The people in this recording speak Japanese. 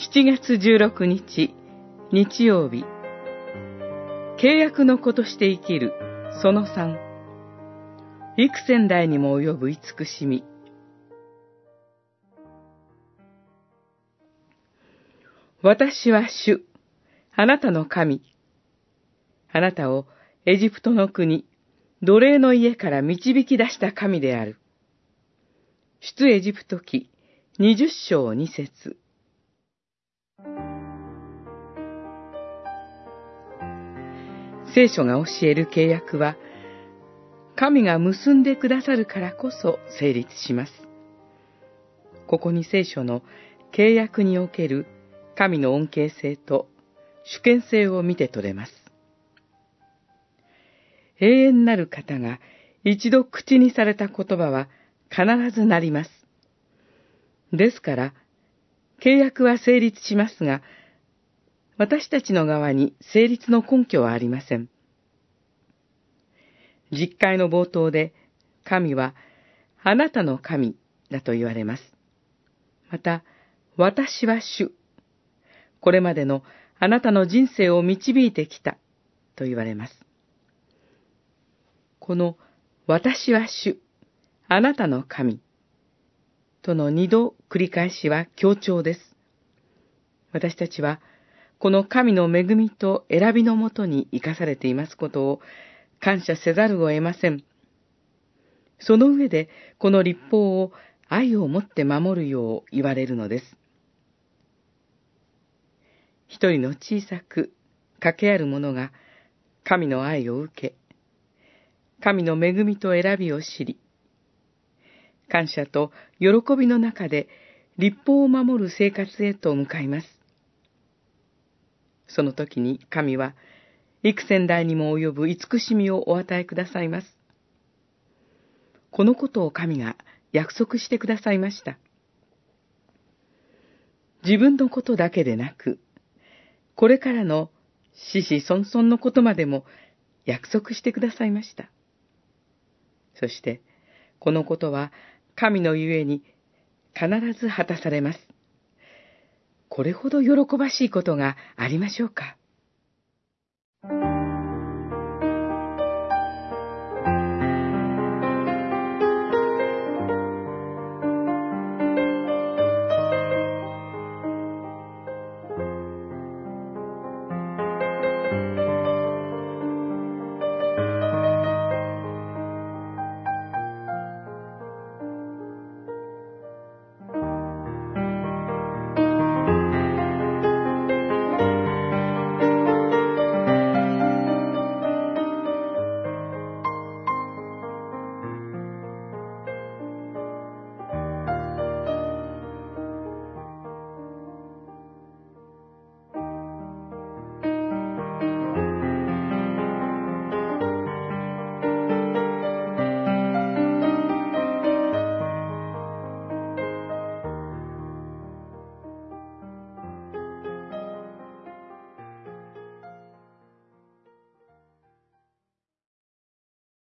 7月16日、日曜日。契約の子として生きる、その3。幾千代にも及ぶ慈しみ。私は主、あなたの神。あなたをエジプトの国、奴隷の家から導き出した神である。出エジプト記二十章二節聖書が教える契約は、神が結んでくださるからこそ成立します。ここに聖書の契約における神の恩恵性と主権性を見て取れます。永遠なる方が一度口にされた言葉は必ずなります。ですから、契約は成立しますが、私たちの側に成立の根拠はありません。実会の冒頭で、神は、あなたの神だと言われます。また、私は主。これまでのあなたの人生を導いてきたと言われます。この私は主、あなたの神との二度繰り返しは強調です。私たちはこの神の恵みと選びのもとに生かされていますことを感謝せざるを得ません。その上でこの立法を愛を持って守るよう言われるのです。一人の小さく掛けある者が神の愛を受け、神の恵みと選びを知り、感謝と喜びの中で立法を守る生活へと向かいます。その時に神は幾千代にも及ぶ慈しみをお与えくださいます。このことを神が約束してくださいました。自分のことだけでなく、これからの死死孫孫のことまでも約束してくださいました。そして、このことは神のゆえに必ず果たされます。これほど喜ばしいことがありましょうか？